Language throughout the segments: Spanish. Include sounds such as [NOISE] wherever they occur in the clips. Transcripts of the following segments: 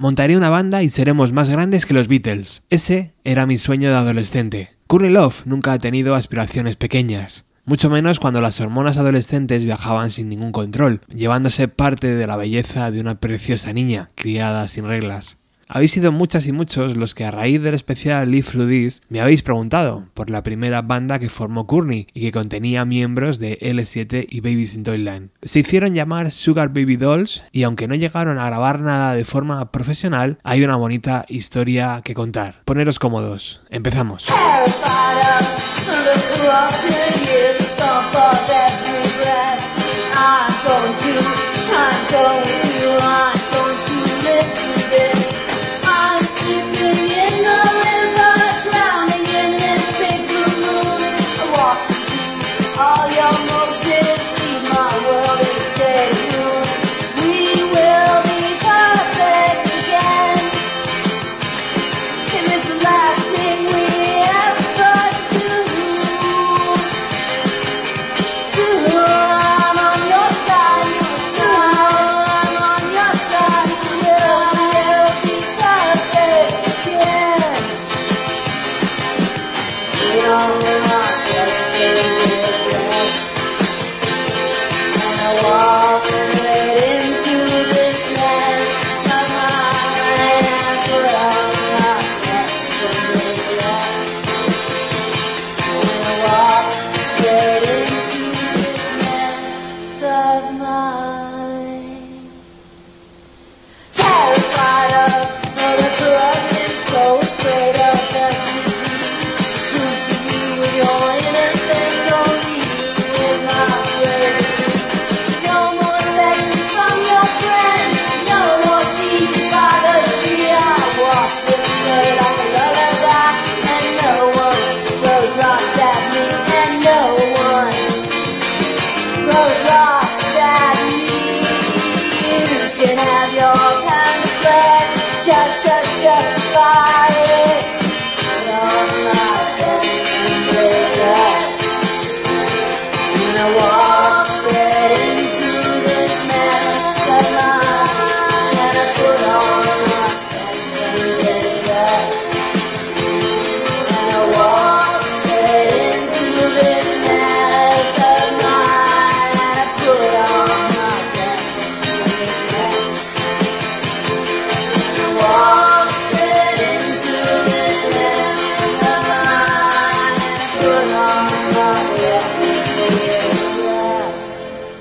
montaré una banda y seremos más grandes que los Beatles. Ese era mi sueño de adolescente. Love nunca ha tenido aspiraciones pequeñas. Mucho menos cuando las hormonas adolescentes viajaban sin ningún control, llevándose parte de la belleza de una preciosa niña, criada sin reglas. Habéis sido muchas y muchos los que a raíz del especial Through This me habéis preguntado por la primera banda que formó Courtney y que contenía miembros de L7 y Babies in Toyland. Se hicieron llamar Sugar Baby Dolls y aunque no llegaron a grabar nada de forma profesional, hay una bonita historia que contar. Poneros cómodos. Empezamos.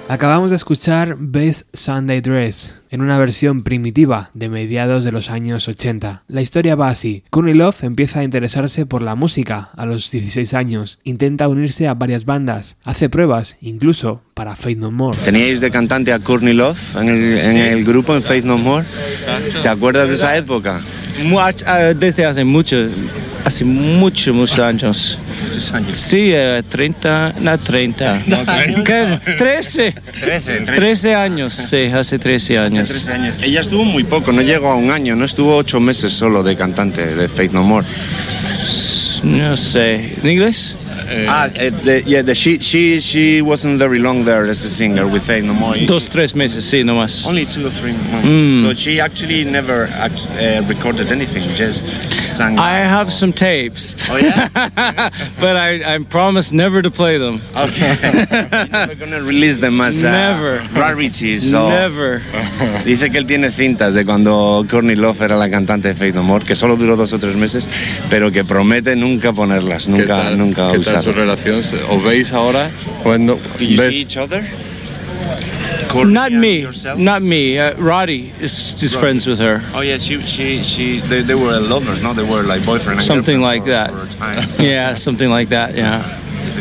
Acabamos de escuchar Best Sunday Dress en una versión primitiva de mediados de los años 80. La historia va así. Courtney Love empieza a interesarse por la música a los 16 años. Intenta unirse a varias bandas. Hace pruebas, incluso para Faith No More. ¿Teníais de cantante a Courtney Love en el, grupo en Faith No More? ¿Te acuerdas de esa época? Ah, desde hace mucho, hace muchos, muchos años. Muchos años. Sí, 30, no 30. 13. 13, 13 años, sí, hace 13 años. 13 años. Ella estuvo muy poco, no llegó a un año, no estuvo 8 meses solo de cantante de Faith No More. No sé, ¿en inglés? Uh, ah, uh, the, yeah, the, she she she wasn't very long there as a singer with Faith No More. Dos tres meses, sí, no más. Only two or three months. Mm. So she actually never uh, recorded anything, just sang. I have some tapes. Oh yeah. [LAUGHS] but I I promise never to play them. Okay. [LAUGHS] Never gonna release them as uh, never rarities. So. Never. [LAUGHS] Dice que él tiene cintas de cuando Courtney Love era la cantante de Faith No More, que solo duró dos o tres meses, pero que promete nunca ponerlas, nunca, nunca usarlas su relación? ¿Os veis ahora? Cuando Do you ves... see each other? not me, not me. Uh, Roddy is just Roddy. friends with her. Oh yeah, she, she, she. They, they were lovers, no? They were like boyfriend and something like for, that. For [LAUGHS] yeah, something like that. Yeah.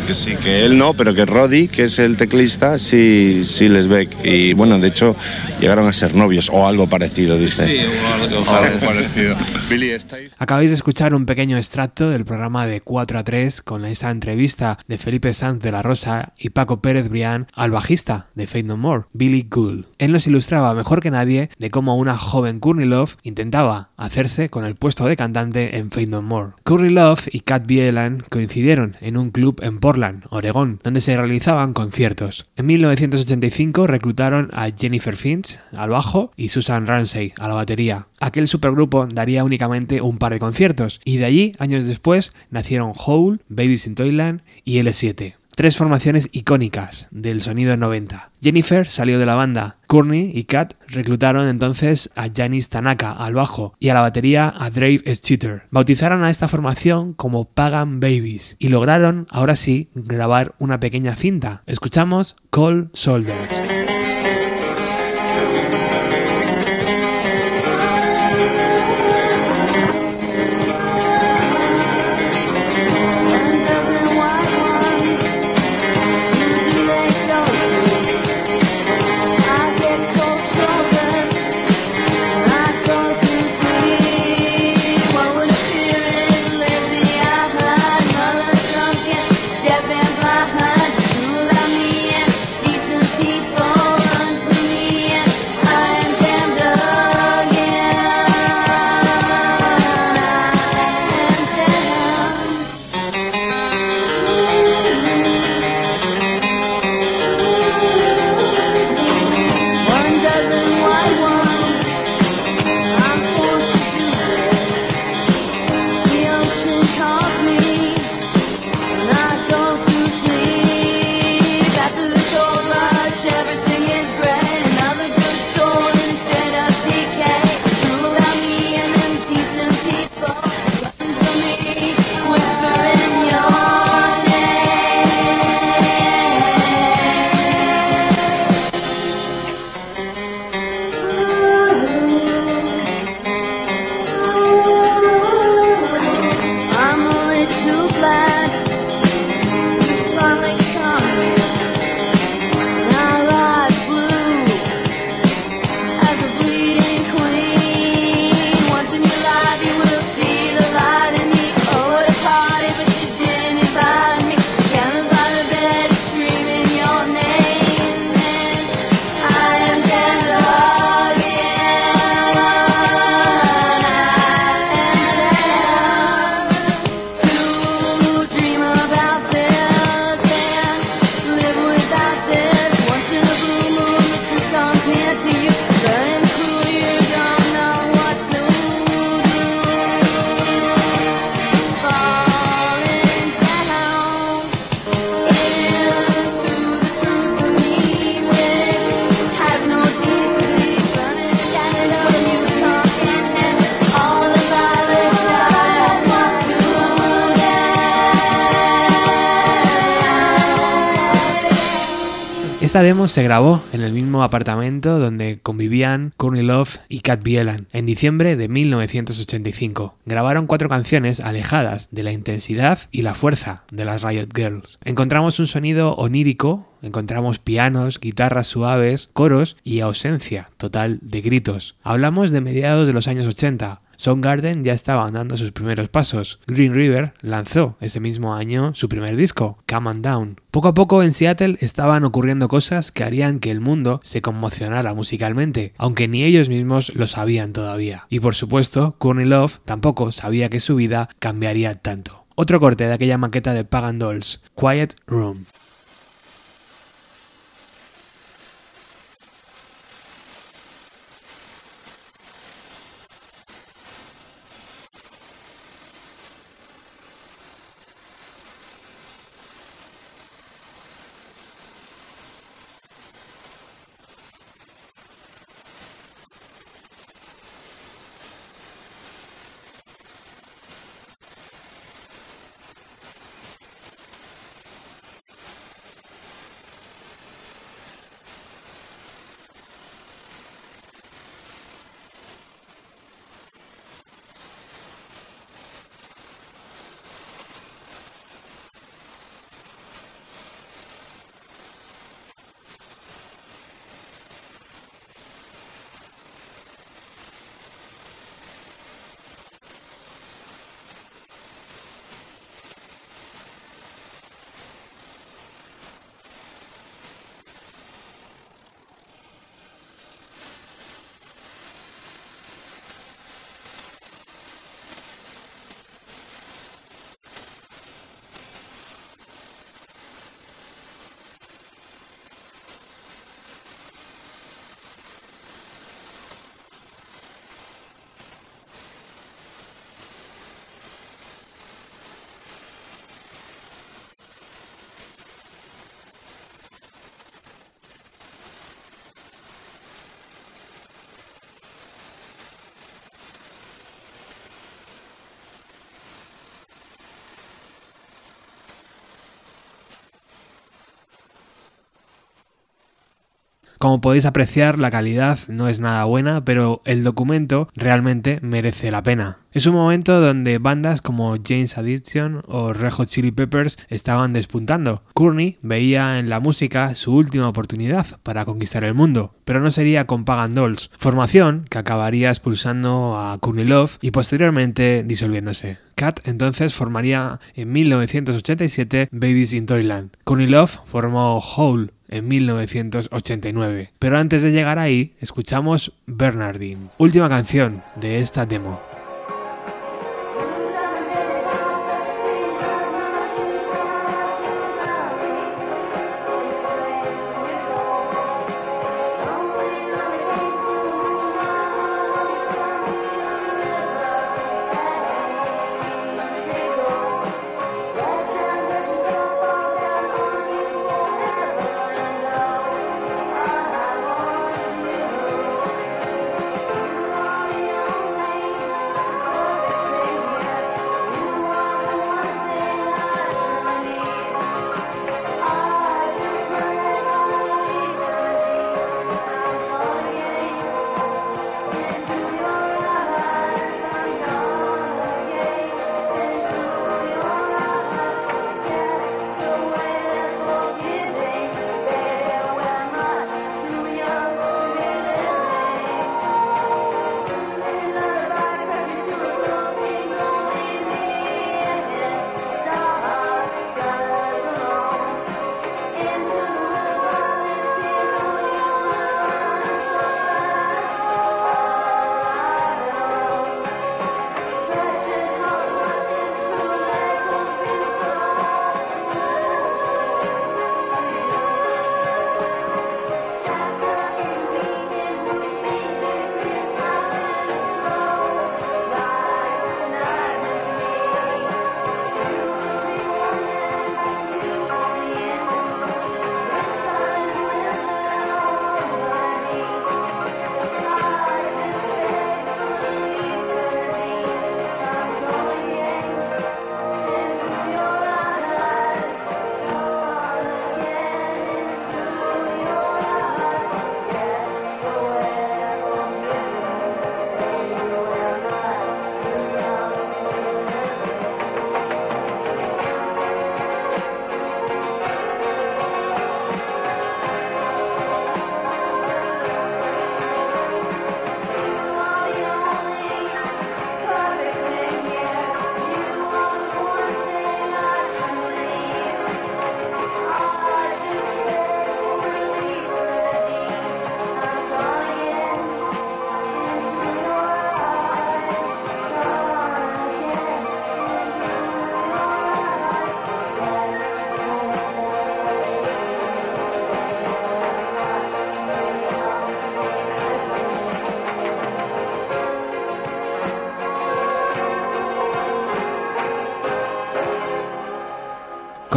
Que sí, que él no, pero que Roddy, que es el teclista, sí, sí les ve. Y bueno, de hecho, llegaron a ser novios o algo parecido, dice. Sí, o algo, parecido. Billy, ¿estáis? Acabáis de escuchar un pequeño extracto del programa de 4 a 3 con esa entrevista de Felipe Sanz de la Rosa y Paco Pérez Brián al bajista de Fate No More, Billy Gould. Él nos ilustraba mejor que nadie de cómo una joven Courtney Love intentaba hacerse con el puesto de cantante en Fate No More. Courtney Love y Cat Bielan coincidieron en un club en Portland Oregón, donde se realizaban conciertos. En 1985 reclutaron a Jennifer Finch al bajo y Susan Ramsey a la batería. Aquel supergrupo daría únicamente un par de conciertos y de allí, años después, nacieron Hole, Babies in Toyland y L7 tres formaciones icónicas del sonido 90. Jennifer salió de la banda, Courtney y Kat reclutaron entonces a Janis Tanaka al bajo y a la batería a Dave Stutter. Bautizaron a esta formación como Pagan Babies y lograron, ahora sí, grabar una pequeña cinta. Escuchamos Cold Soldiers. Esta demo se grabó en el mismo apartamento donde convivían Courtney Love y Cat Bielan en diciembre de 1985. Grabaron cuatro canciones alejadas de la intensidad y la fuerza de las Riot Girls. Encontramos un sonido onírico, encontramos pianos, guitarras suaves, coros y ausencia total de gritos. Hablamos de mediados de los años 80, Soundgarden ya estaba dando sus primeros pasos. Green River lanzó ese mismo año su primer disco, Come on Down. Poco a poco en Seattle estaban ocurriendo cosas que harían que el mundo se conmocionara musicalmente, aunque ni ellos mismos lo sabían todavía. Y por supuesto, Courtney Love tampoco sabía que su vida cambiaría tanto. Otro corte de aquella maqueta de Pagan Dolls, Quiet Room. Como podéis apreciar, la calidad no es nada buena, pero el documento realmente merece la pena. Es un momento donde bandas como James Addiction o Red Hot Chili Peppers estaban despuntando. Courtney veía en la música su última oportunidad para conquistar el mundo, pero no sería con Pagan Dolls, formación que acabaría expulsando a Courtney Love y posteriormente disolviéndose. Cat entonces formaría en 1987 Babies in Toyland. Courtney Love formó Hole en 1989. Pero antes de llegar ahí, escuchamos Bernardine, última canción de esta demo.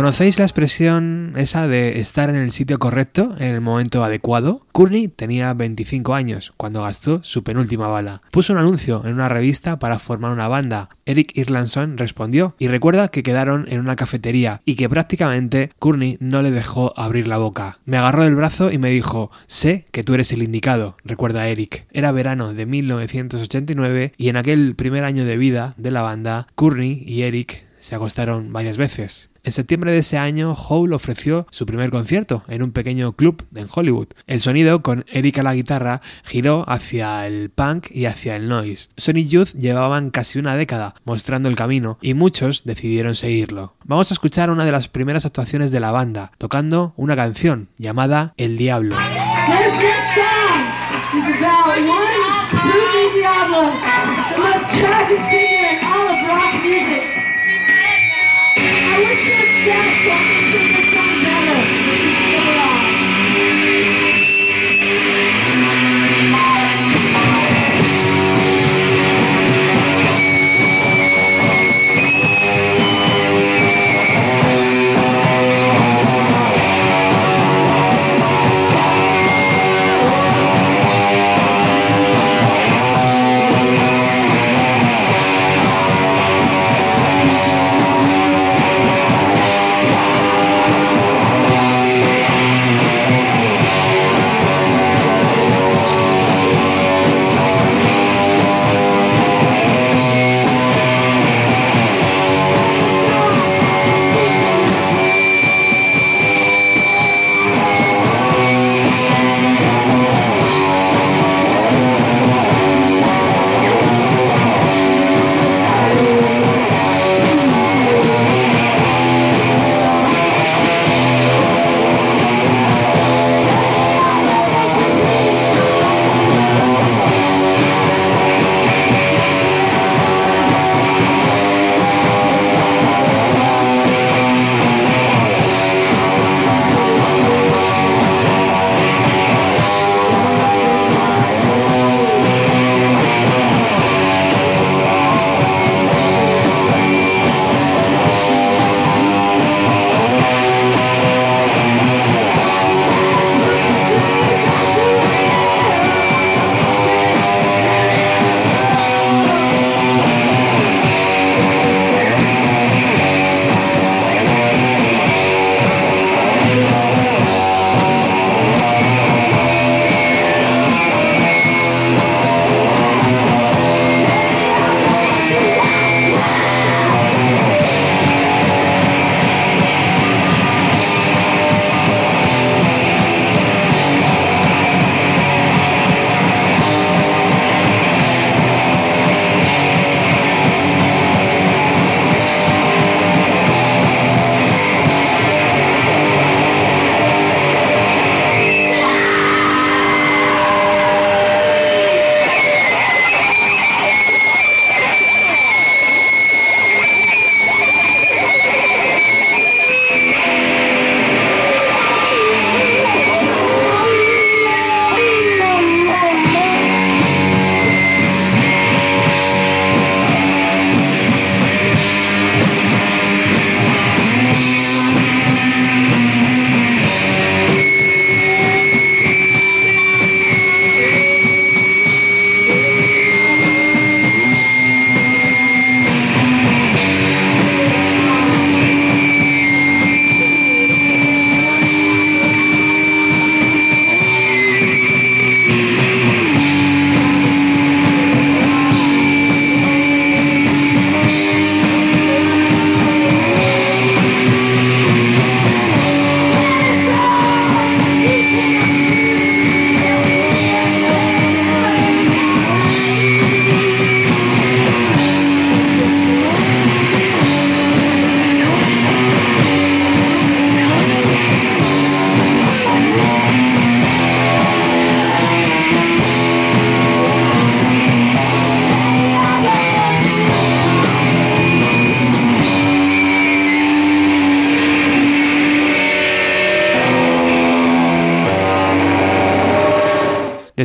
¿Conocéis la expresión esa de estar en el sitio correcto en el momento adecuado? Courtney tenía 25 años cuando gastó su penúltima bala. Puso un anuncio en una revista para formar una banda. Eric Irlandson respondió y recuerda que quedaron en una cafetería y que prácticamente Courtney no le dejó abrir la boca. Me agarró del brazo y me dijo, sé que tú eres el indicado, recuerda Eric. Era verano de 1989 y en aquel primer año de vida de la banda, Courtney y Eric se acostaron varias veces. En septiembre de ese año, Hole ofreció su primer concierto en un pequeño club en Hollywood. El sonido, con Eric a la guitarra, giró hacia el punk y hacia el noise. Sonic Youth llevaban casi una década mostrando el camino y muchos decidieron seguirlo. Vamos a escuchar una de las primeras actuaciones de la banda, tocando una canción llamada El Diablo. yang.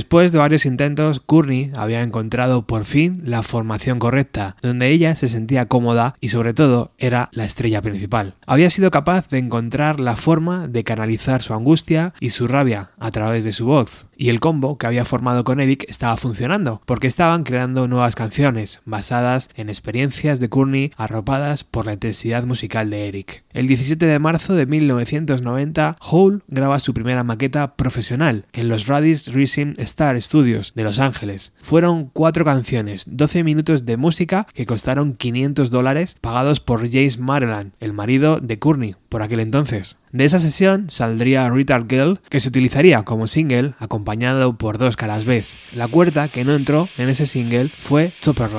Después de varios intentos, Courtney había encontrado por fin la formación correcta, donde ella se sentía cómoda y sobre todo era la estrella principal. Había sido capaz de encontrar la forma de canalizar su angustia y su rabia a través de su voz, y el combo que había formado con Eric estaba funcionando, porque estaban creando nuevas canciones basadas en experiencias de Courtney arropadas por la intensidad musical de Eric. El 17 de marzo de 1990, Hole graba su primera maqueta profesional en los Radis Racing Star Studios de Los Ángeles. Fueron cuatro canciones, 12 minutos de música que costaron 500 dólares pagados por Jace Maryland, el marido de Courtney, por aquel entonces. De esa sesión saldría Retard Girl, que se utilizaría como single acompañado por dos caras B. La cuarta que no entró en ese single fue Chopper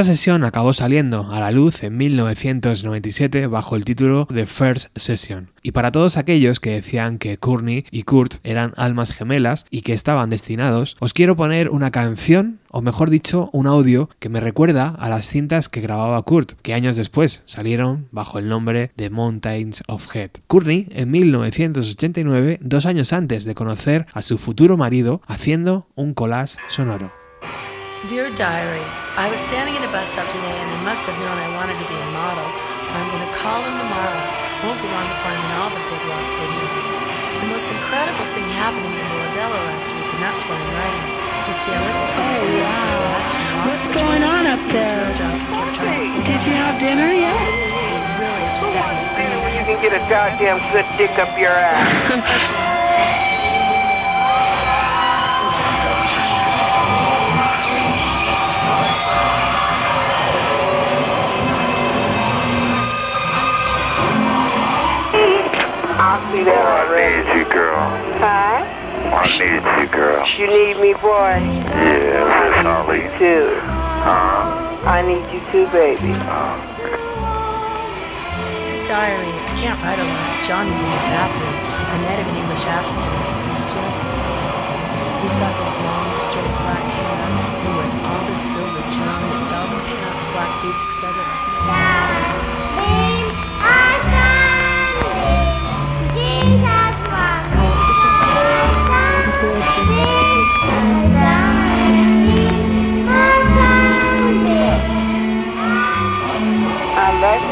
Esta sesión acabó saliendo a la luz en 1997 bajo el título The First Session. Y para todos aquellos que decían que Courtney y Kurt eran almas gemelas y que estaban destinados, os quiero poner una canción o mejor dicho, un audio que me recuerda a las cintas que grababa Kurt, que años después salieron bajo el nombre de Mountains of Head. Courtney, en 1989, dos años antes de conocer a su futuro marido, haciendo un collage sonoro. Dear Diary, I was standing in a bus stop today and they must have known I wanted to be a model, so I'm going to call them tomorrow. Won't be long before I'm in all the big rock videos. The most incredible thing happened to me in Bordello last week, and that's why I'm writing. You see, I went to see my good Mickey Blax from What's Oxford. going on up He was there? real drunk and kept trying to pull Did you have dinner yet? It really upset me. I mean, You can get a goddamn good dick up your ass. [LAUGHS] Especially I see that already. need you, girl. Huh? I need you, girl. You need me, boy. Yes, Miss Holly. Too. Huh? I need you too, baby. Diary, I can't write a lot. Johnny's in the bathroom. I met him in English Acid tonight. He's just incredible. He's got this long, straight black hair, he wears all this silver jewelry, velvet pants, black boots, etc.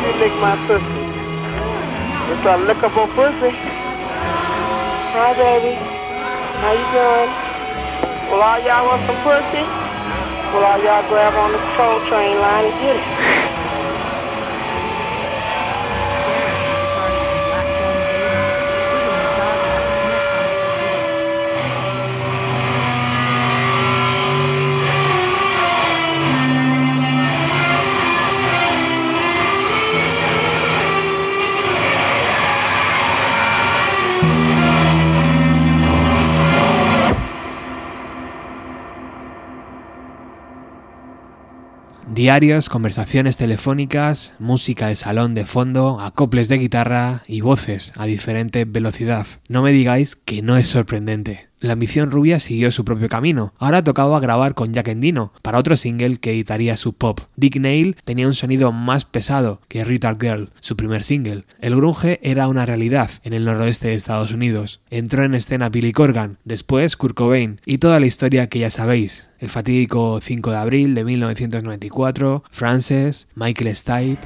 to lick my pussy. It's a lickable pussy. Hi, baby. How you doing? Well, all y'all want some pussy? Well, all y'all grab on the soul train line and get it. Diarios, conversaciones telefónicas, música de salón de fondo, acoples de guitarra y voces a diferente velocidad. No me digáis que no es sorprendente. La ambición rubia siguió su propio camino. Ahora tocaba grabar con Jack Endino para otro single que editaría su pop. Dick Nail tenía un sonido más pesado que Retard Girl, su primer single. El grunge era una realidad en el noroeste de Estados Unidos. Entró en escena Billy Corgan, después Kurt Cobain y toda la historia que ya sabéis. El fatídico 5 de abril de 1994, Frances, Michael Stipe.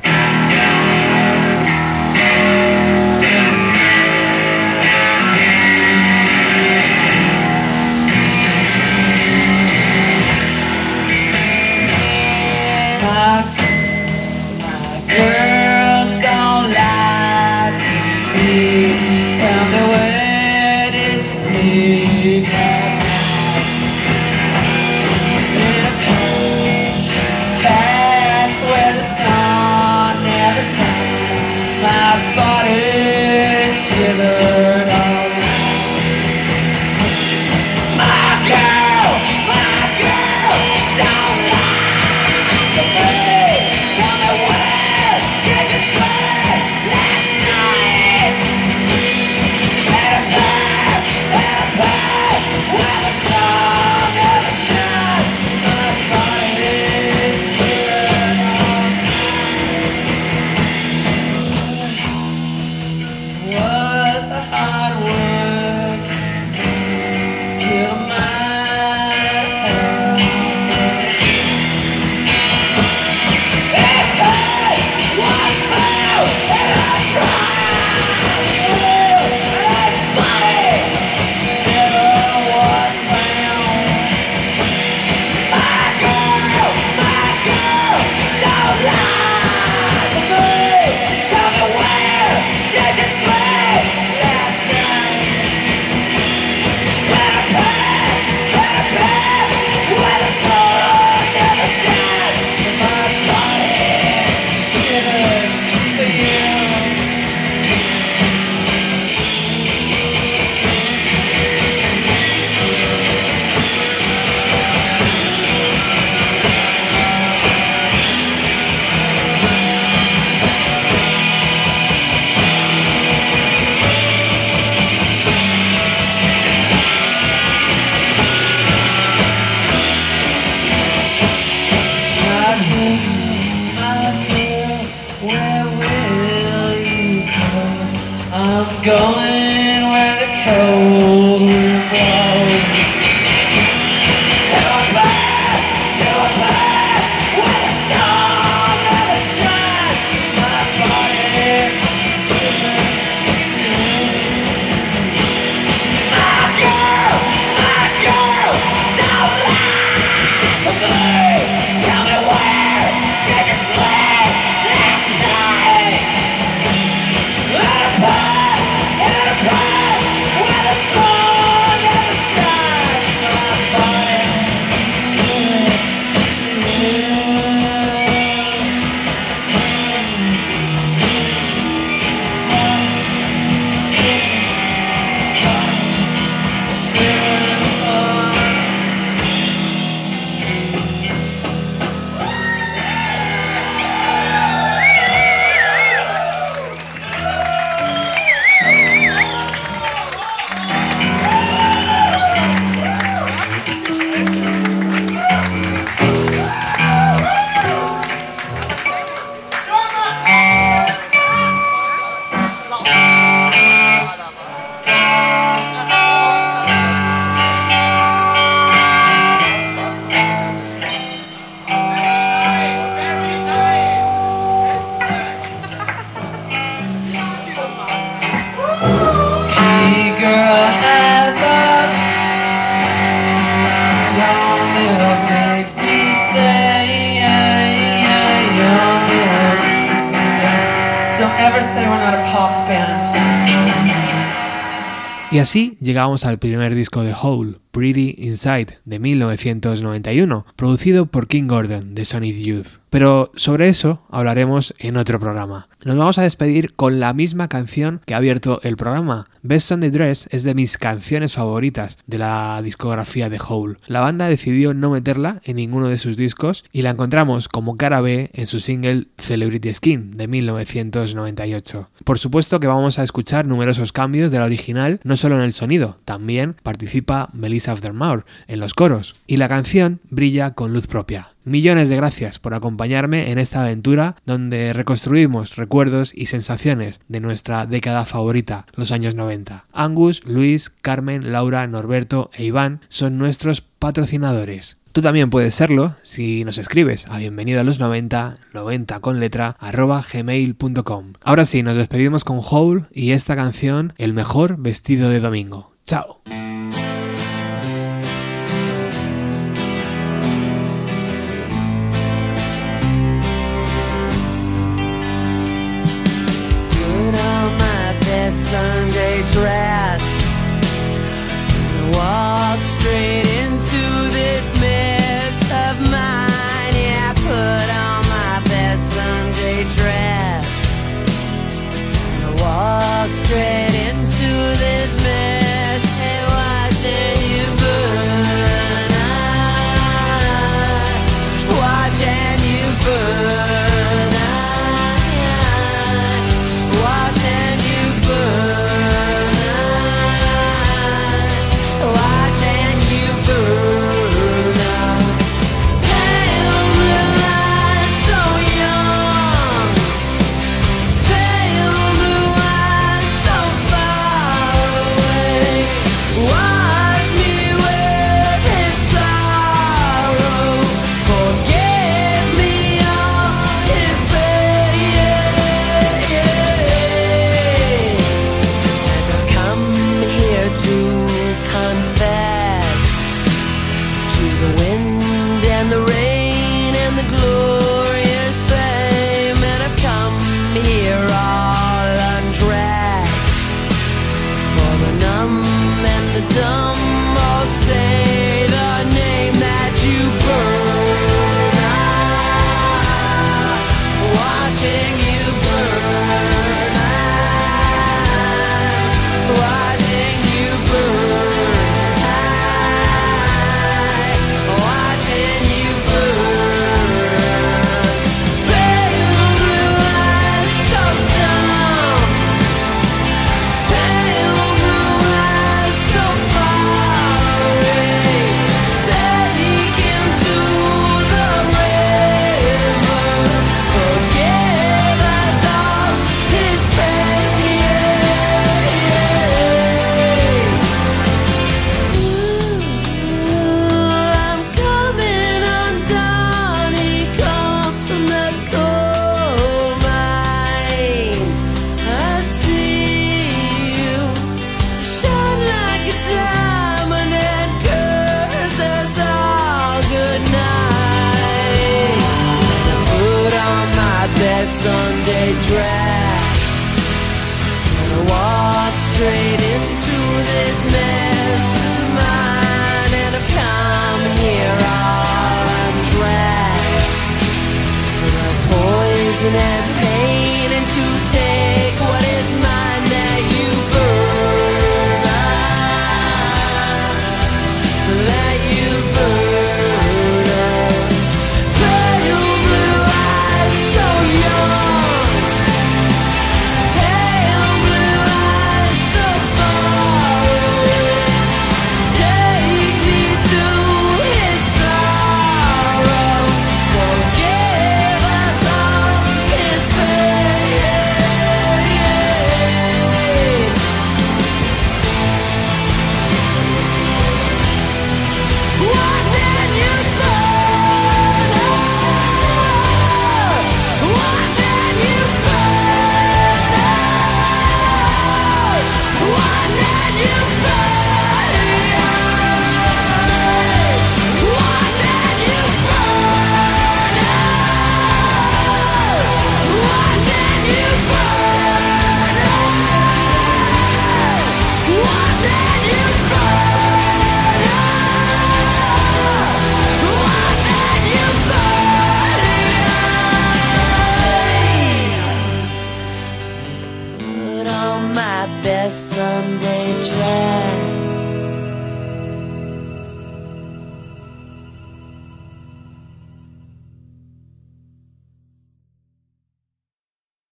Y así llegamos al primer disco de Hole, Pretty Inside, de 1991, producido por King Gordon de Sonic Youth. Pero sobre eso hablaremos en otro programa. Nos vamos a despedir con la misma canción que ha abierto el programa. Best Sunday Dress es de mis canciones favoritas de la discografía de Hole. La banda decidió no meterla en ninguno de sus discos y la encontramos como cara B en su single Celebrity Skin de 1998. Por supuesto que vamos a escuchar numerosos cambios de la original, no solo en el sonido, también participa Melissa Aftermaur en los coros y la canción brilla con luz propia. Millones de gracias por acompañarme en esta aventura donde reconstruimos recuerdos y sensaciones de nuestra década favorita, los años 90. Angus, Luis, Carmen, Laura, Norberto e Iván son nuestros patrocinadores. Tú también puedes serlo si nos escribes a bienvenido a los 90, 90 con letra, arroba gmail.com. Ahora sí, nos despedimos con Hole y esta canción, El mejor vestido de domingo. ¡Chao! Straight